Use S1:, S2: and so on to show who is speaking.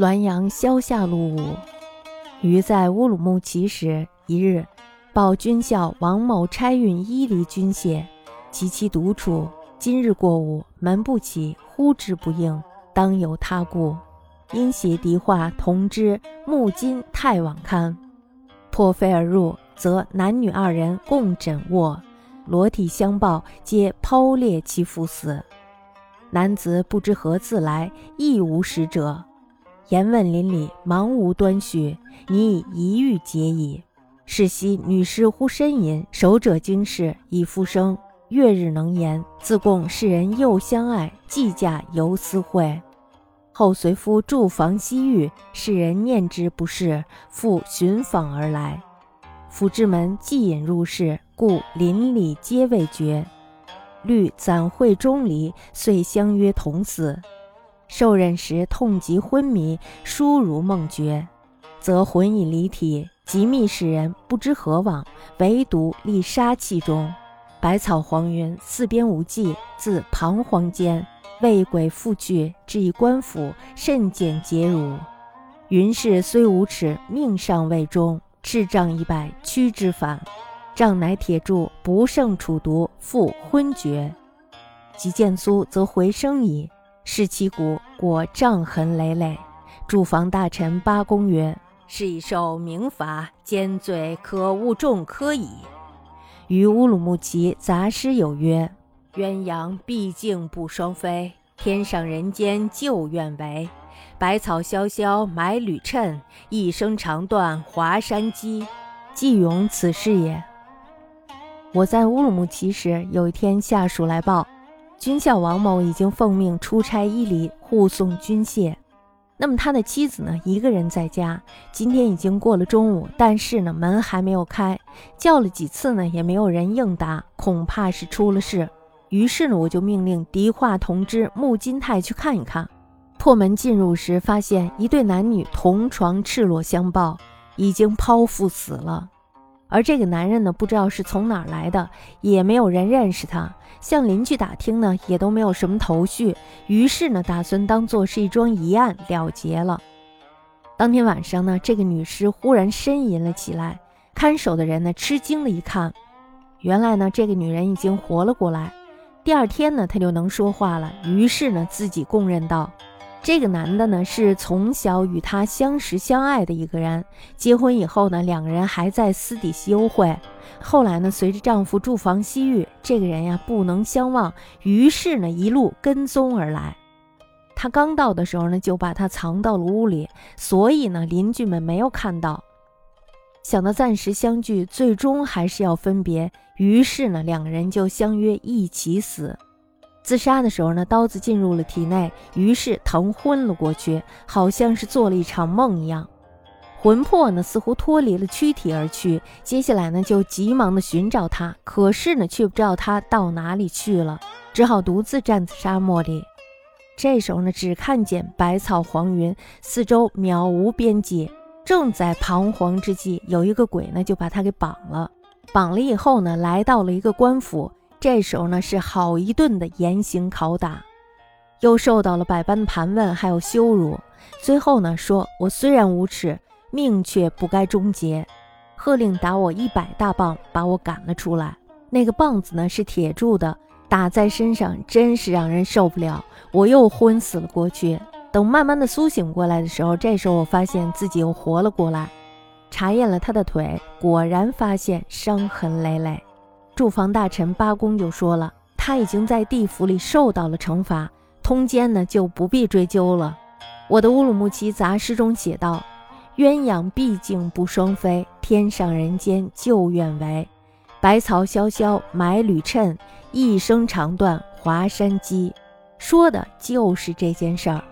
S1: 滦阳萧下路午，余在乌鲁木齐时，一日报军校王某差运伊犁军械，及其独处。今日过午，门不起，呼之不应，当有他故。因携敌话同之，木金太往堪。破飞而入，则男女二人共枕卧，裸体相抱，皆剖裂其腹死。男子不知何自来，亦无使者。言问邻里，忙无端绪，你以一欲解矣。是夕女尸忽呻吟，守者惊事，以复生。月日能言，自贡世人又相爱，计价犹私会。后随夫住房西域，世人念之不是，复寻访而来。府之门既引入室，故邻里皆未绝。虑暂会钟离，遂相约同死。受任时痛极昏迷，殊如梦觉，则魂已离体，即觅世人不知何往，唯独立杀气中。百草黄云，四边无际，自彷徨间，为鬼复去，至以官府，甚见结辱。云氏虽无耻，命尚未终，赤杖一百，驱之反。杖乃铁柱，不胜楚毒，复昏厥。及见苏，则回生矣。视其骨，果杖痕累累。住房大臣八公曰：“是以受明罚，奸罪可勿重科矣。”于乌鲁木齐杂诗有曰：“鸳鸯毕竟不双飞，天上人间旧愿为。百草萧萧埋缕衬，一声长断华山鸡。”季咏此诗也。我在乌鲁木齐时，有一天下属来报。军校王某已经奉命出差伊犁护送军械，那么他的妻子呢，一个人在家。今天已经过了中午，但是呢，门还没有开，叫了几次呢，也没有人应答，恐怕是出了事。于是呢，我就命令迪化同知穆金泰去看一看。破门进入时，发现一对男女同床赤裸相抱，已经剖腹死了。而这个男人呢，不知道是从哪儿来的，也没有人认识他。向邻居打听呢，也都没有什么头绪。于是呢，打算当做是一桩疑案了结了。当天晚上呢，这个女尸忽然呻吟了起来。看守的人呢，吃惊的一看，原来呢，这个女人已经活了过来。第二天呢，她就能说话了。于是呢，自己供认道。这个男的呢，是从小与她相识相爱的一个人。结婚以后呢，两个人还在私底下幽会。后来呢，随着丈夫住房西域，这个人呀不能相忘，于是呢一路跟踪而来。他刚到的时候呢，就把他藏到了屋里，所以呢邻居们没有看到。想到暂时相聚，最终还是要分别，于是呢两个人就相约一起死。自杀的时候呢，刀子进入了体内，于是疼昏了过去，好像是做了一场梦一样。魂魄呢似乎脱离了躯体而去。接下来呢就急忙的寻找他，可是呢却不知道他到哪里去了，只好独自站在沙漠里。这时候呢只看见百草黄云，四周渺无边际。正在彷徨之际，有一个鬼呢就把他给绑了。绑了以后呢，来到了一个官府。这时候呢，是好一顿的严刑拷打，又受到了百般的盘问，还有羞辱。最后呢，说我虽然无耻，命却不该终结，喝令打我一百大棒，把我赶了出来。那个棒子呢是铁铸的，打在身上真是让人受不了。我又昏死了过去。等慢慢的苏醒过来的时候，这时候我发现自己又活了过来，查验了他的腿，果然发现伤痕累累。住房大臣八公就说了，他已经在地府里受到了惩罚，通奸呢就不必追究了。我的乌鲁木齐杂诗中写道：“鸳鸯毕竟不双飞，天上人间旧愿为。百草萧萧埋缕衬，一声长断华山鸡。”说的就是这件事儿。